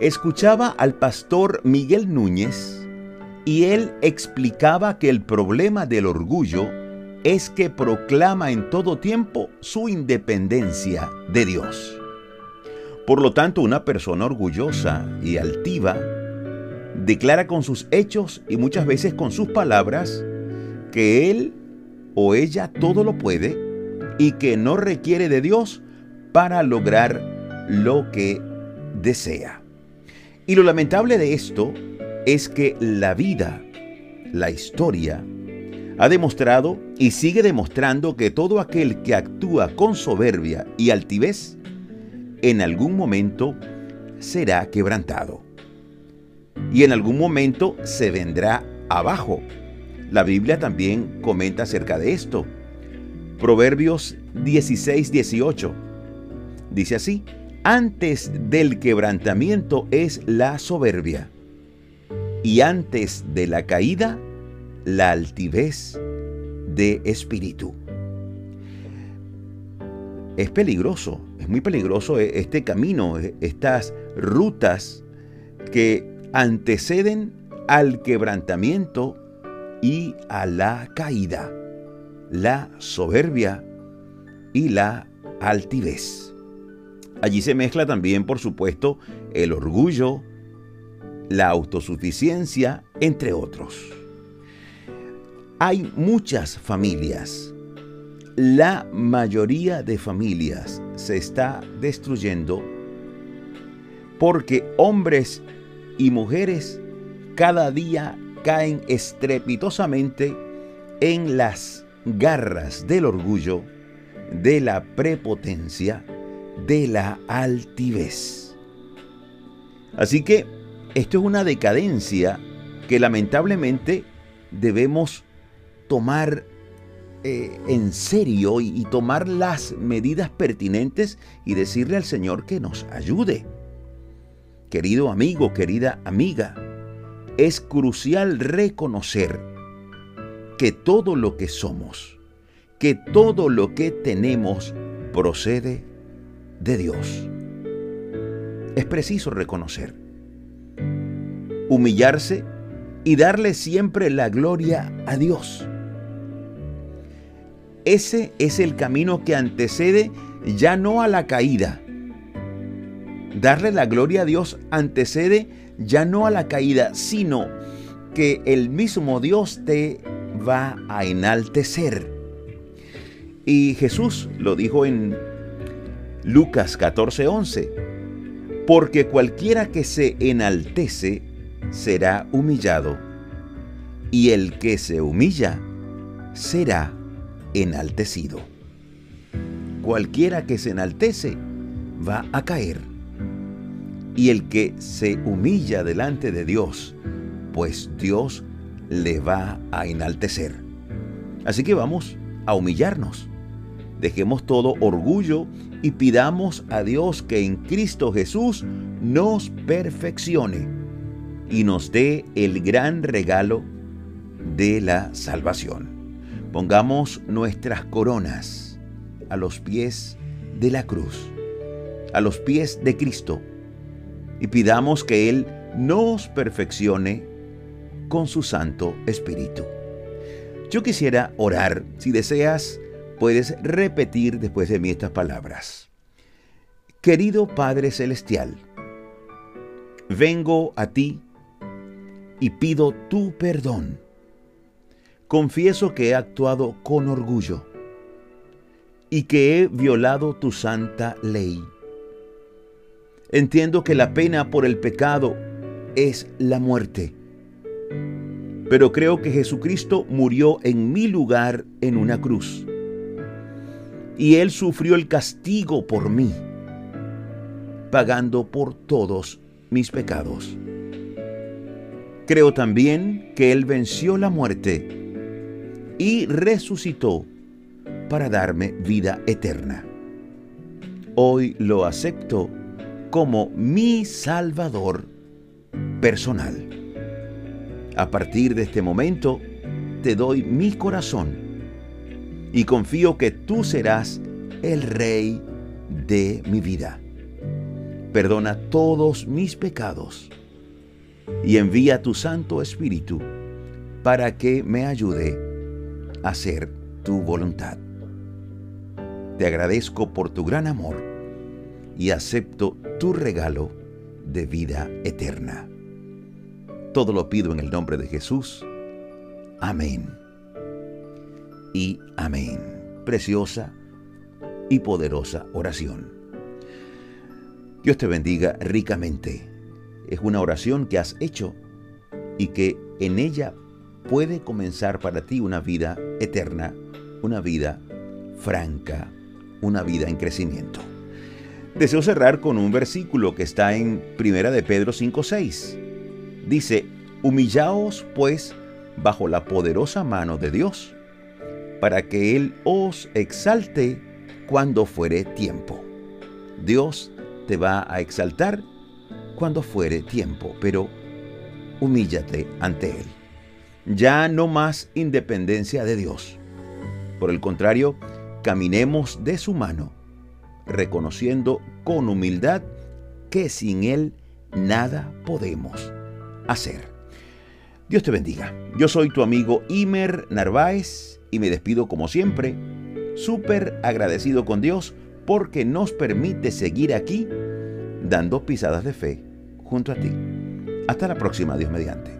escuchaba al pastor Miguel Núñez y él explicaba que el problema del orgullo es que proclama en todo tiempo su independencia de Dios. Por lo tanto, una persona orgullosa y altiva declara con sus hechos y muchas veces con sus palabras que él o ella todo lo puede y que no requiere de Dios para lograr lo que desea. Y lo lamentable de esto es que la vida, la historia, ha demostrado y sigue demostrando que todo aquel que actúa con soberbia y altivez, en algún momento será quebrantado. Y en algún momento se vendrá abajo. La Biblia también comenta acerca de esto. Proverbios 16, 18. Dice así, antes del quebrantamiento es la soberbia, y antes de la caída, la altivez de espíritu. Es peligroso, es muy peligroso e, este camino, e, estas rutas que anteceden al quebrantamiento y a la caída, la soberbia y la altivez. Allí se mezcla también, por supuesto, el orgullo, la autosuficiencia, entre otros. Hay muchas familias, la mayoría de familias se está destruyendo porque hombres y mujeres cada día caen estrepitosamente en las garras del orgullo, de la prepotencia, de la altivez. Así que esto es una decadencia que lamentablemente debemos tomar eh, en serio y, y tomar las medidas pertinentes y decirle al Señor que nos ayude. Querido amigo, querida amiga, es crucial reconocer que todo lo que somos, que todo lo que tenemos procede de Dios. Es preciso reconocer, humillarse y darle siempre la gloria a Dios. Ese es el camino que antecede ya no a la caída. Darle la gloria a Dios antecede ya no a la caída, sino que el mismo Dios te va a enaltecer. Y Jesús lo dijo en Lucas 14:11, porque cualquiera que se enaltece será humillado, y el que se humilla será enaltecido. Cualquiera que se enaltece va a caer, y el que se humilla delante de Dios, pues Dios le va a enaltecer. Así que vamos a humillarnos. Dejemos todo orgullo y pidamos a Dios que en Cristo Jesús nos perfeccione y nos dé el gran regalo de la salvación. Pongamos nuestras coronas a los pies de la cruz, a los pies de Cristo, y pidamos que Él nos perfeccione con su Santo Espíritu. Yo quisiera orar, si deseas, puedes repetir después de mí estas palabras. Querido Padre Celestial, vengo a ti y pido tu perdón. Confieso que he actuado con orgullo y que he violado tu santa ley. Entiendo que la pena por el pecado es la muerte, pero creo que Jesucristo murió en mi lugar en una cruz y Él sufrió el castigo por mí, pagando por todos mis pecados. Creo también que Él venció la muerte y resucitó para darme vida eterna. Hoy lo acepto como mi Salvador personal. A partir de este momento, te doy mi corazón y confío que tú serás el rey de mi vida. perdona todos mis pecados y envía tu Santo Espíritu para que me ayude a hacer tu voluntad. Te agradezco por tu gran amor y acepto tu regalo de vida eterna. Todo lo pido en el nombre de Jesús. Amén. Y amén. Preciosa y poderosa oración. Dios te bendiga ricamente. Es una oración que has hecho y que en ella puede comenzar para ti una vida eterna, una vida franca, una vida en crecimiento. Deseo cerrar con un versículo que está en Primera de Pedro 5:6. Dice, "Humillaos pues bajo la poderosa mano de Dios, para que él os exalte cuando fuere tiempo." Dios te va a exaltar cuando fuere tiempo, pero humíllate ante Él. Ya no más independencia de Dios. Por el contrario, caminemos de su mano, reconociendo con humildad que sin Él nada podemos hacer. Dios te bendiga. Yo soy tu amigo Imer Narváez y me despido como siempre, súper agradecido con Dios porque nos permite seguir aquí dando pisadas de fe junto a ti. Hasta la próxima, Dios mediante.